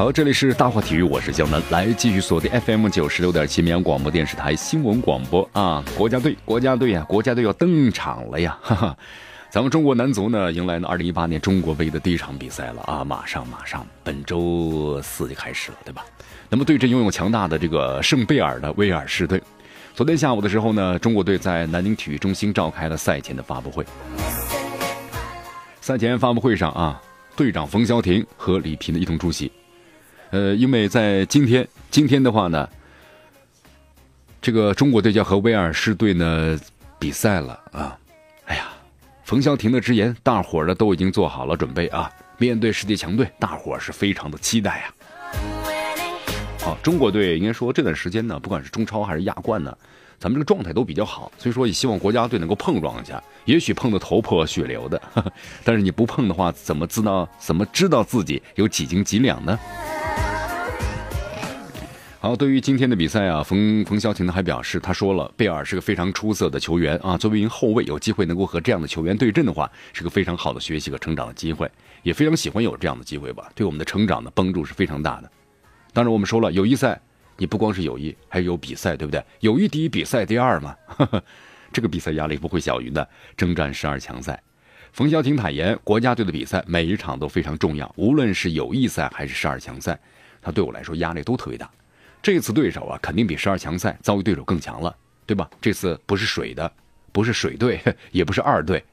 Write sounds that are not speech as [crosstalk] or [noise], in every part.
好，这里是大话体育，我是江南，来继续锁定 FM 九十六点七绵阳广播电视台新闻广播啊！国家队，国家队呀，国家队要登场了呀！哈哈，咱们中国男足呢，迎来了二零一八年中国杯的第一场比赛了啊！马上马上，本周四就开始了，对吧？那么对阵拥有强大的这个圣贝尔的威尔士队，昨天下午的时候呢，中国队在南宁体育中心召开了赛前的发布会。赛前发布会上啊，队长冯潇霆和李平的一同出席。呃，因为在今天，今天的话呢，这个中国队要和威尔士队呢比赛了啊！哎呀，冯潇霆的直言，大伙儿呢都已经做好了准备啊！面对世界强队，大伙儿是非常的期待呀。好，中国队应该说这段时间呢，不管是中超还是亚冠呢，咱们这个状态都比较好，所以说也希望国家队能够碰撞一下，也许碰得头破血流的，[laughs] 但是你不碰的话，怎么知道怎么知道自己有几斤几两呢？好，对于今天的比赛啊，冯冯潇霆呢还表示，他说了，贝尔是个非常出色的球员啊。作为一名后卫，有机会能够和这样的球员对阵的话，是个非常好的学习和成长的机会，也非常喜欢有这样的机会吧。对我们的成长的帮助是非常大的。当然，我们说了，友谊赛你不光是友谊，还有比赛，对不对？友谊第一，比赛第二嘛。[laughs] 这个比赛压力不会小于的，征战十二强赛。冯潇霆坦言，国家队的比赛每一场都非常重要，无论是友谊赛还是十二强赛，他对我来说压力都特别大。这次对手啊，肯定比十二强赛遭遇对手更强了，对吧？这次不是水的，不是水队，[laughs] 也不是二队，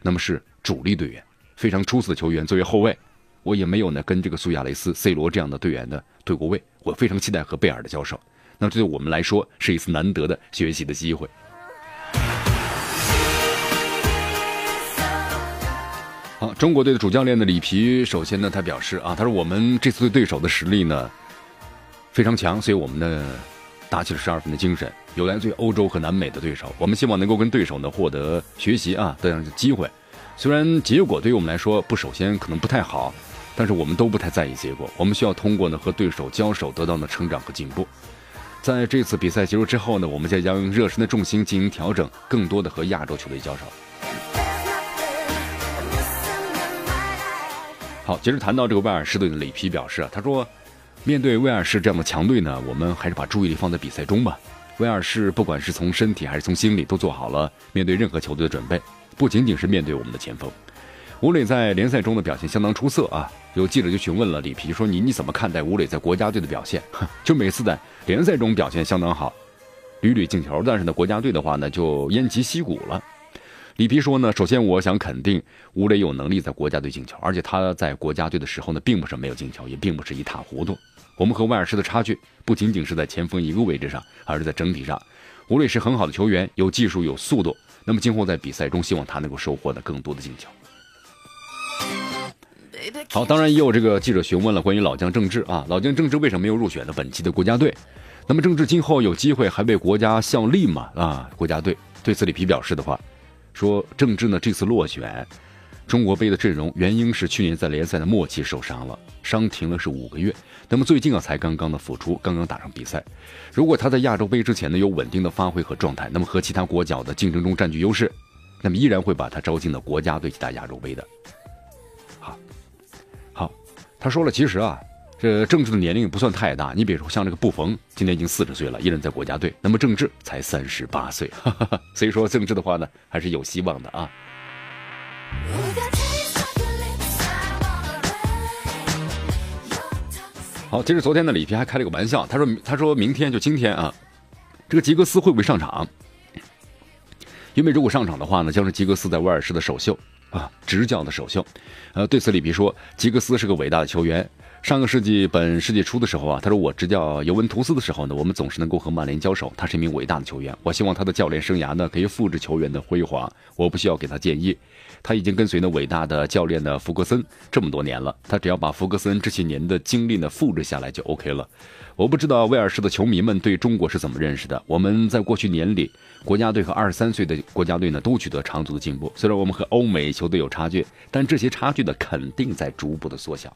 那么是主力队员，非常出色的球员。作为后卫，我也没有呢跟这个苏亚雷斯、C 罗这样的队员的对过位，我非常期待和贝尔的交手。那这对我们来说是一次难得的学习的机会。好，中国队的主教练的里皮，首先呢，他表示啊，他说我们这次对对手的实力呢。非常强，所以我们呢打起了十二分的精神。有来自于欧洲和南美的对手，我们希望能够跟对手呢获得学习啊这样的机会。虽然结果对于我们来说不首先可能不太好，但是我们都不太在意结果。我们需要通过呢和对手交手得到呢成长和进步。在这次比赛结束之后呢，我们将将热身的重心进行调整，更多的和亚洲球队交手。好，接着谈到这个威尔士队的里皮表示啊，他说。面对威尔士这样的强队呢，我们还是把注意力放在比赛中吧。威尔士不管是从身体还是从心理都做好了面对任何球队的准备，不仅仅是面对我们的前锋。吴磊在联赛中的表现相当出色啊！有记者就询问了里皮，说你你怎么看待吴磊在国家队的表现？[laughs] 就每次在联赛中表现相当好，屡屡进球，但是呢，国家队的话呢就偃旗息鼓了。里皮说呢，首先我想肯定吴磊有能力在国家队进球，而且他在国家队的时候呢，并不是没有进球，也并不是一塌糊涂。我们和威尔士的差距不仅仅是在前锋一个位置上，而是在整体上。吴磊是很好的球员，有技术，有速度。那么今后在比赛中，希望他能够收获的更多的进球。好，当然也有这个记者询问了关于老将郑智啊，老将郑智为什么没有入选的本期的国家队？那么郑智今后有机会还为国家效力吗？啊，国家队对此里皮表示的话，说郑智呢这次落选。中国杯的阵容原因是去年在联赛的末期受伤了，伤停了是五个月。那么最近啊才刚刚的复出，刚刚打上比赛。如果他在亚洲杯之前呢有稳定的发挥和状态，那么和其他国脚的竞争中占据优势，那么依然会把他招进到国家队去打亚洲杯的。好，好，他说了，其实啊，这郑智的年龄不算太大。你比如说像这个布冯，今年已经四十岁了，依然在国家队。那么郑智才三十八岁，[laughs] 所以说郑智的话呢还是有希望的啊。好，其实昨天的里皮还开了个玩笑，他说：“他说明天就今天啊，这个吉格斯会不会上场？因为如果上场的话呢，将是吉格斯在威尔士的首秀啊，执教的首秀。呃，对此里皮说，吉格斯是个伟大的球员，上个世纪本世纪初的时候啊，他说我执教尤文图斯的时候呢，我们总是能够和曼联交手。他是一名伟大的球员，我希望他的教练生涯呢可以复制球员的辉煌。我不需要给他建议，他已经跟随呢伟大的教练的福格森这么多年了，他只要把福格森这些年的经历呢复制下来就 OK 了。我不知道威尔士的球迷们对中国是怎么认识的。我们在过去年里，国家队和二十三岁的国家队呢都取得长足的进步。虽然我们和欧美球队有差距，但这些差距呢肯定在逐步的缩小。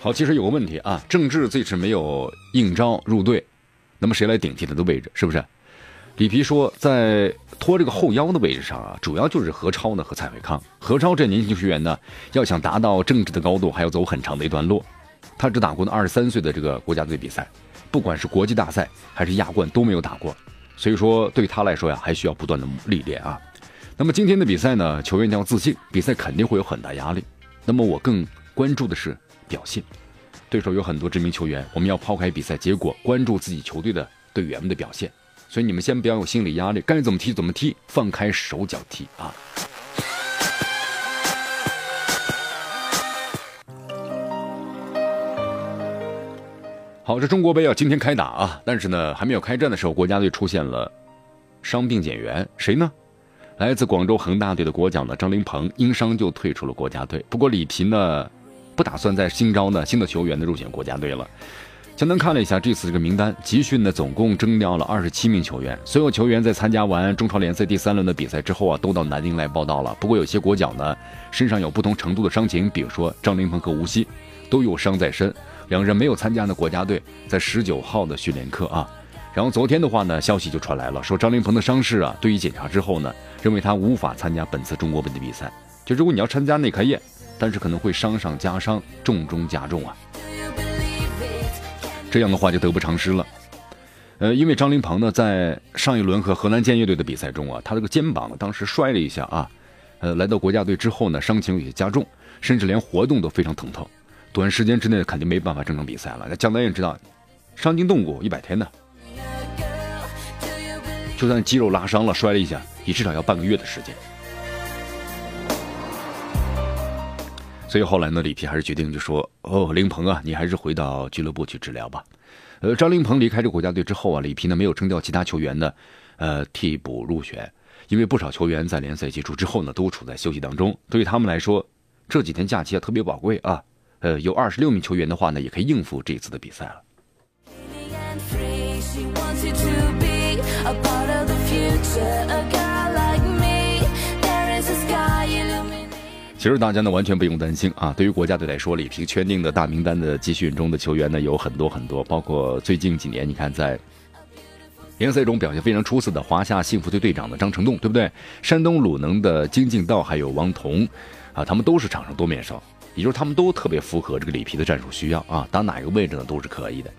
好，其实有个问题啊，郑智这次没有应招入队，那么谁来顶替他的位置？是不是？里皮说，在拖这个后腰的位置上啊，主要就是何超呢和蔡伟康。何超这年轻球员呢，要想达到郑智的高度，还要走很长的一段路。他只打过呢二十三岁的这个国家队比赛，不管是国际大赛还是亚冠都没有打过，所以说对他来说呀，还需要不断的历练啊。那么今天的比赛呢，球员要自信，比赛肯定会有很大压力。那么我更关注的是。表现，对手有很多知名球员，我们要抛开比赛结果，关注自己球队的队员们的表现。所以你们先不要有心理压力，该怎么踢怎么踢，放开手脚踢啊！好，这中国杯啊，今天开打啊，但是呢，还没有开战的时候，国家队出现了伤病减员，谁呢？来自广州恒大队的国脚呢，张琳芃因伤就退出了国家队。不过里皮呢？不打算再新招呢新的球员的入选国家队了。江南看了一下这次这个名单，集训呢总共征调了二十七名球员。所有球员在参加完中超联赛第三轮的比赛之后啊，都到南京来报道了。不过有些国脚呢身上有不同程度的伤情，比如说张琳芃和吴曦都有伤在身，两人没有参加呢国家队在十九号的训练课啊。然后昨天的话呢，消息就传来了，说张琳芃的伤势啊，对于检查之后呢，认为他无法参加本次中国杯的比赛。就如果你要参加内开业。但是可能会伤上加伤，重中加重啊！这样的话就得不偿失了。呃，因为张琳芃呢，在上一轮和河南建业队的比赛中啊，他这个肩膀当时摔了一下啊，呃，来到国家队之后呢，伤情有些加重，甚至连活动都非常疼痛，短时间之内肯定没办法正常比赛了。那江南也知道，伤筋动骨一百天呢，就算肌肉拉伤了，摔了一下，也至少要半个月的时间。所以后来呢，里皮还是决定就说：“哦，林鹏啊，你还是回到俱乐部去治疗吧。”呃，张林鹏离开这国家队之后啊，里皮呢没有征调其他球员呢，呃，替补入选，因为不少球员在联赛结束之后呢，都处在休息当中。对于他们来说，这几天假期啊特别宝贵啊。呃，有二十六名球员的话呢，也可以应付这一次的比赛了。其实大家呢完全不用担心啊！对于国家队来说，里皮圈定的大名单的集训中的球员呢有很多很多，包括最近几年你看在联赛中表现非常出色的华夏幸福队队长的张成栋，对不对？山东鲁能的金敬道还有王彤，啊，他们都是场上多面手，也就是他们都特别符合这个里皮的战术需要啊，打哪个位置呢都是可以的。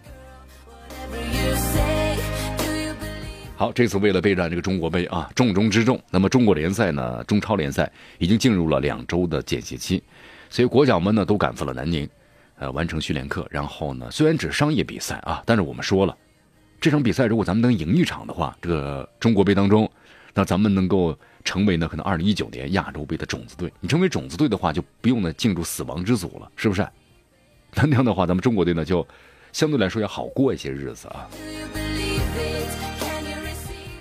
好，这次为了备战这个中国杯啊，重中之重。那么中国联赛呢，中超联赛已经进入了两周的间歇期，所以国脚们呢都赶赴了南宁，呃，完成训练课。然后呢，虽然只是商业比赛啊，但是我们说了，这场比赛如果咱们能赢一场的话，这个中国杯当中，那咱们能够成为呢可能二零一九年亚洲杯的种子队。你成为种子队的话，就不用呢进入死亡之组了，是不是？那那样的话，咱们中国队呢就相对来说要好过一些日子啊。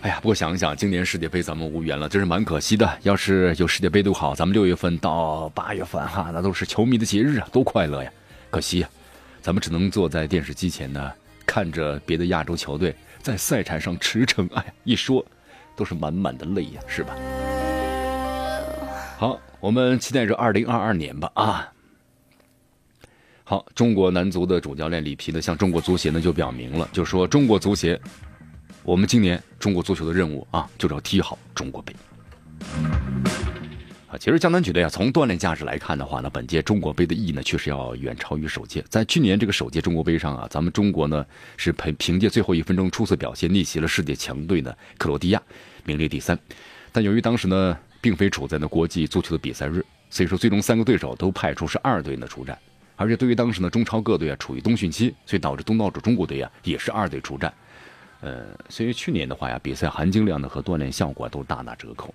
哎呀，不过想一想今年世界杯咱们无缘了，真是蛮可惜的。要是有世界杯都好，咱们六月份到八月份哈，那都是球迷的节日啊，多快乐呀！可惜呀，咱们只能坐在电视机前呢，看着别的亚洲球队在赛场上驰骋。哎呀，一说都是满满的泪呀，是吧？好，我们期待着二零二二年吧啊！好，中国男足的主教练里皮呢，向中国足协呢就表明了，就说中国足协。我们今年中国足球的任务啊，就是要踢好中国杯。啊，其实江南觉得呀，从锻炼价值来看的话呢，本届中国杯的意义呢，确实要远超于首届。在去年这个首届中国杯上啊，咱们中国呢是凭凭借最后一分钟出色表现逆袭了世界强队的克罗地亚，名列第三。但由于当时呢，并非处在那国际足球的比赛日，所以说最终三个对手都派出是二队的出战。而且对于当时呢，中超各队啊处于冬训期，所以导致东道主中国队啊也是二队出战。呃，所以去年的话呀，比赛含金量呢和锻炼效果都大打折扣。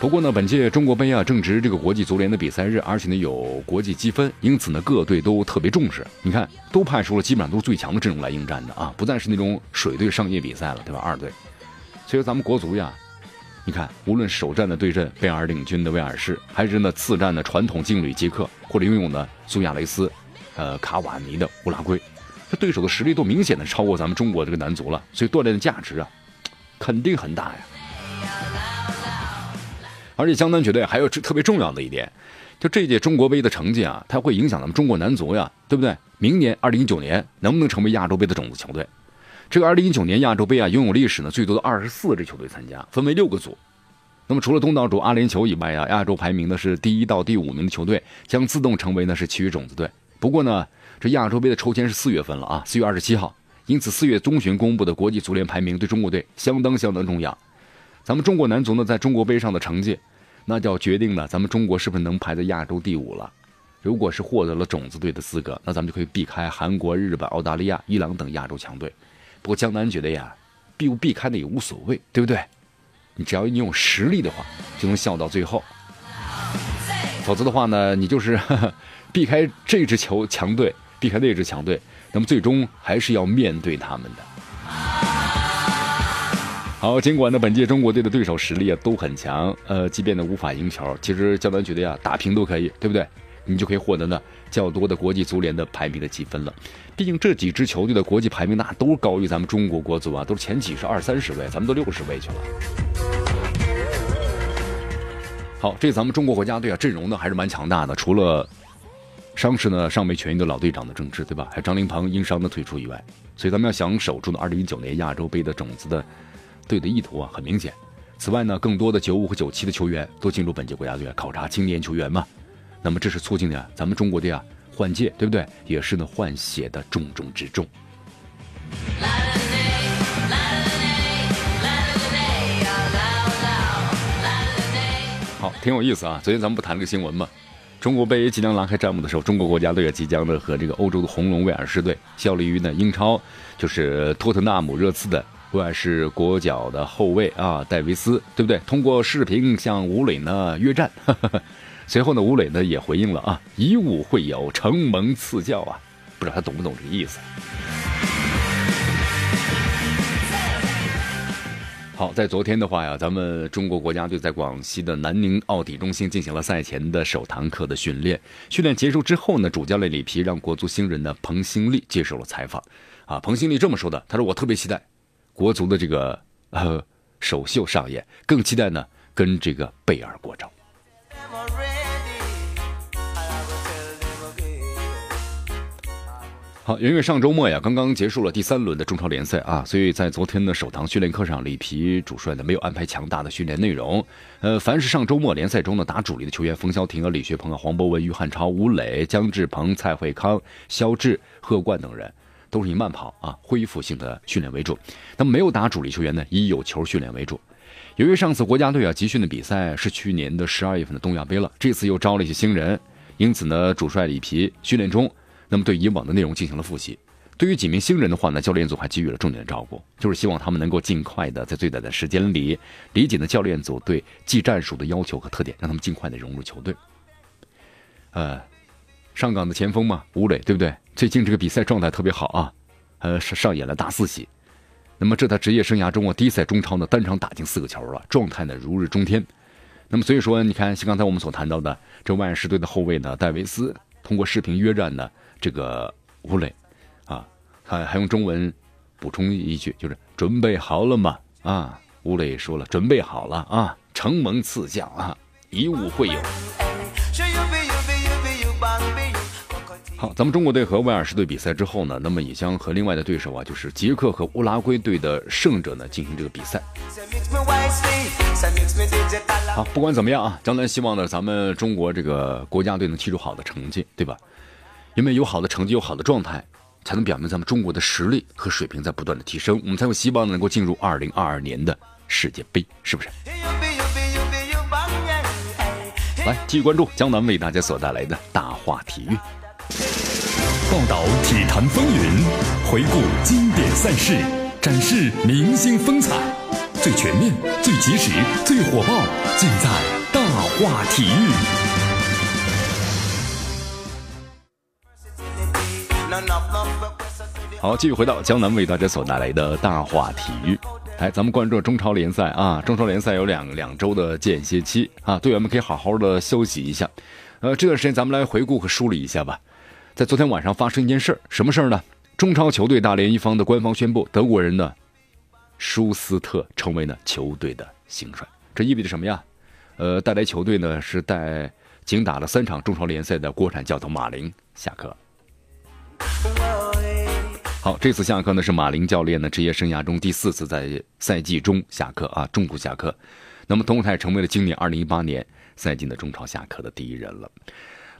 不过呢，本届中国杯啊正值这个国际足联的比赛日，而且呢有国际积分，因此呢各队都特别重视。你看，都派出了基本上都是最强的阵容来应战的啊，不再是那种水队商业比赛了，对吧？二队，所以咱们国足呀，你看，无论首战的对阵贝尔领军的威尔士，还是呢次战的传统劲旅捷克，或者拥有呢苏亚雷斯、呃卡瓦尼的乌拉圭，这对手的实力都明显的超过咱们中国这个男足了，所以锻炼的价值啊，肯定很大呀。而且江南球队还有特别重要的一点，就这届中国杯的成绩啊，它会影响咱们中国男足呀，对不对？明年二零一九年能不能成为亚洲杯的种子球队？这个二零一九年亚洲杯啊，拥有历史呢最多的二十四支球队参加，分为六个组。那么除了东道主阿联酋以外啊，亚洲排名呢是第一到第五名的球队将自动成为呢是其余种子队。不过呢，这亚洲杯的抽签是四月份了啊，四月二十七号，因此四月中旬公布的国际足联排名对中国队相当相当重要。咱们中国男足呢，在中国杯上的成绩。那就要决定了，咱们中国是不是能排在亚洲第五了？如果是获得了种子队的资格，那咱们就可以避开韩国、日本、澳大利亚、伊朗等亚洲强队。不过江南觉得呀，避不避开的也无所谓，对不对？你只要你有实力的话，就能笑到最后。否则的话呢，你就是 [laughs] 避开这支球强队，避开那支强队，那么最终还是要面对他们的。好，尽管呢，本届中国队的对手实力啊都很强，呃，即便呢无法赢球，其实江南觉得呀，打平都可以，对不对？你就可以获得呢较多的国际足联的排名的积分了。毕竟这几支球队的国际排名那都高于咱们中国国足啊，都是前几十、二三十位，咱们都六十位去了。好，这咱们中国国家队啊阵容呢还是蛮强大的，除了伤势呢尚未痊愈的老队长的郑智，对吧？还有张琳芃因伤的退出以外，所以咱们要想守住呢二零一九年亚洲杯的种子的。队的意图啊很明显。此外呢，更多的九五和九七的球员都进入本届国家队考察青年球员嘛。那么这是促进的咱们中国队啊换届，对不对？也是呢换血的重中之重。好，挺有意思啊。昨天咱们不谈了个新闻嘛？中国杯即将拉开战幕的时候，中国国家队也即将呢和这个欧洲的红龙威尔士队效力于呢英超，就是托特纳姆热刺的。威尔士国脚的后卫啊，戴维斯，对不对？通过视频向吴磊呢约战，[laughs] 随后呢，吴磊呢也回应了啊，以武会友，承蒙赐教啊，不知道他懂不懂这个意思。好，在昨天的话呀，咱们中国国家队在广西的南宁奥体中心进行了赛前的首堂课的训练。训练结束之后呢，主教练里皮让国足新人的彭新立接受了采访。啊，彭新立这么说的，他说：“我特别期待。”国足的这个呃首秀上演，更期待呢跟这个贝尔过招。好，因为上周末呀刚刚结束了第三轮的中超联赛啊，所以在昨天的首堂训练课上，里皮主帅呢没有安排强大的训练内容。呃，凡是上周末联赛中呢打主力的球员，冯潇霆啊、李学鹏啊、黄博文、于汉超、吴磊、姜志鹏、蔡慧康、肖智、贺冠等人。都是以慢跑啊，恢复性的训练为主。那么没有打主力球员呢，以有球训练为主。由于上次国家队啊集训的比赛是去年的十二月份的东亚杯了，这次又招了一些新人，因此呢，主帅里皮训练中，那么对以往的内容进行了复习。对于几名新人的话呢，教练组还给予了重点的照顾，就是希望他们能够尽快的在最短的时间里理解呢教练组对技战术的要求和特点，让他们尽快的融入球队。呃。上港的前锋嘛，吴磊，对不对？最近这个比赛状态特别好啊，呃，上上演了大四喜。那么这他职业生涯中啊，第一赛中超呢，单场打进四个球了，状态呢如日中天。那么所以说，你看，像刚才我们所谈到的，这万事队的后卫呢，戴维斯通过视频约战呢，这个吴磊，啊，还还用中文补充一句，就是准备好了吗？啊，吴磊说了，准备好了啊，承蒙赐教啊，以武会友。好，咱们中国队和威尔士队比赛之后呢，那么也将和另外的对手啊，就是捷克和乌拉圭队的胜者呢进行这个比赛。好，不管怎么样啊，江南希望呢，咱们中国这个国家队能踢出好的成绩，对吧？因为有好的成绩，有好的状态，才能表明咱们中国的实力和水平在不断的提升，我们才有希望能够进入二零二二年的世界杯，是不是？来，继续关注江南为大家所带来的大话体育。报道体坛风云，回顾经典赛事，展示明星风采。最全面、最及时、最火爆，尽在大话体育。好，继续回到江南为大家所带来的大话体育。哎，咱们关注中超联赛啊，中超联赛有两两周的间歇期啊，队员们可以好好的休息一下。呃，这段时间咱们来回顾和梳理一下吧。在昨天晚上发生一件事儿，什么事儿呢？中超球队大连一方的官方宣布，德国人呢，舒斯特成为了球队的新帅。这意味着什么呀？呃，带来球队呢是带仅打了三场中超联赛的国产教头马林下课。好，这次下课呢是马林教练的职业生涯中第四次在赛季中下课啊，中途下课。那么，同时他也成为了今年二零一八年赛季的中超下课的第一人了。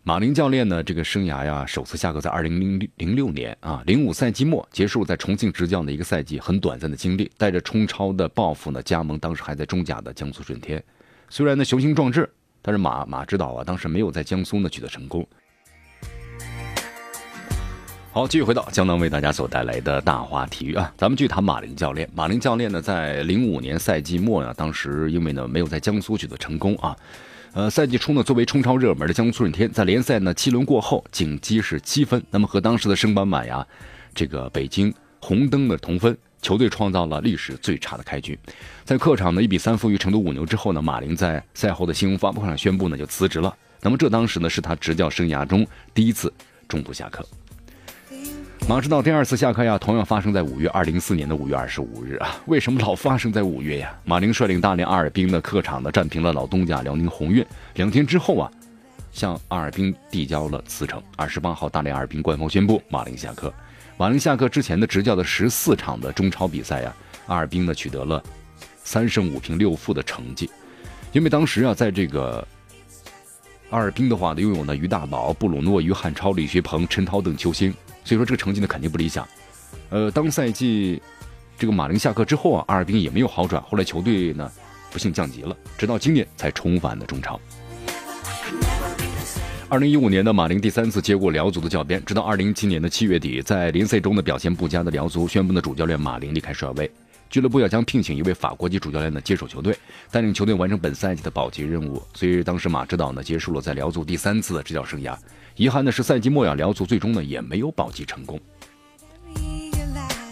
马林教练呢，这个生涯呀，首次下课在二零零零六年啊，零五赛季末结束在重庆执教的一个赛季，很短暂的经历，带着冲超的抱负呢，加盟当时还在中甲的江苏舜天。虽然呢雄心壮志，但是马马指导啊，当时没有在江苏呢取得成功。好，继续回到江南为大家所带来的大话体育啊，咱们继续谈马林教练。马林教练呢，在零五年赛季末呢，当时因为呢没有在江苏取得成功啊，呃，赛季初呢，作为冲超热门的江苏舜天，在联赛呢七轮过后仅积是七分，那么和当时的升班马呀，这个北京红灯的同分，球队创造了历史最差的开局。在客场呢一比三负于成都五牛之后呢，马林在赛后的新闻发布会上宣布呢就辞职了。那么这当时呢是他执教生涯中第一次中途下课。马指导第二次下课呀，同样发生在五月二零四年的五月二十五日啊。为什么老发生在五月呀？马林率领大连阿尔滨的客场呢，战平了老东家辽宁宏运。两天之后啊，向阿尔滨递交了辞呈。二十八号，大连阿尔滨官方宣布马林下课。马林下课之前的执教的十四场的中超比赛呀，阿尔滨呢取得了三胜五平六负的成绩。因为当时啊，在这个阿尔滨的话呢，拥有呢于大宝、布鲁诺、于汉超、李学鹏、陈涛等球星。所以说这个成绩呢肯定不理想，呃，当赛季这个马林下课之后啊，阿尔滨也没有好转，后来球队呢不幸降级了，直到今年才重返的中超。二零一五年的马林第三次接过辽足的教鞭，直到二零一七年的七月底，在联赛中的表现不佳的辽足宣布的主教练马林离开帅位，俱乐部要将聘请一位法国籍主教练呢接手球队，带领球队完成本赛季的保级任务。所以当时马指导呢结束了在辽足第三次的执教生涯。遗憾的是，赛季末呀，辽足最终呢也没有保级成功。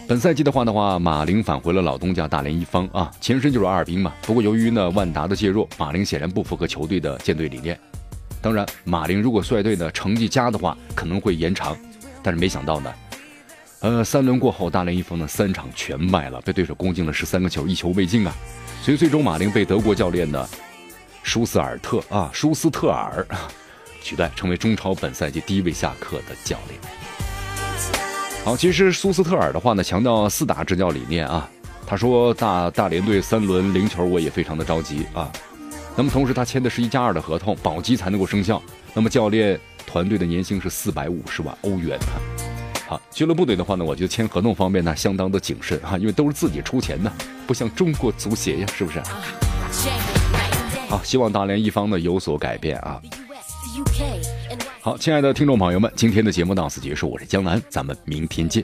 本赛季的话的话，马林返回了老东家大连一方啊，前身就是阿尔滨嘛。不过由于呢万达的介入，马林显然不符合球队的建队理念。当然，马林如果率队的成绩佳的话，可能会延长。但是没想到呢，呃，三轮过后，大连一方呢三场全败了，被对手攻进了十三个球，一球未进啊。所以最终马林被德国教练呢舒斯尔特啊舒斯特尔。取代成为中超本赛季第一位下课的教练。好，其实苏斯特尔的话呢，强调四大执教理念啊。他说大大连队三轮零球，我也非常的着急啊。那么同时他签的是一加二的合同，保级才能够生效。那么教练团队的年薪是四百五十万欧元啊。好，俱乐部队的话呢，我觉得签合同方面呢相当的谨慎啊，因为都是自己出钱的，不像中国足协呀，是不是？好，希望大连一方呢有所改变啊。好，亲爱的听众朋友们，今天的节目到此结束，我是江南，咱们明天见。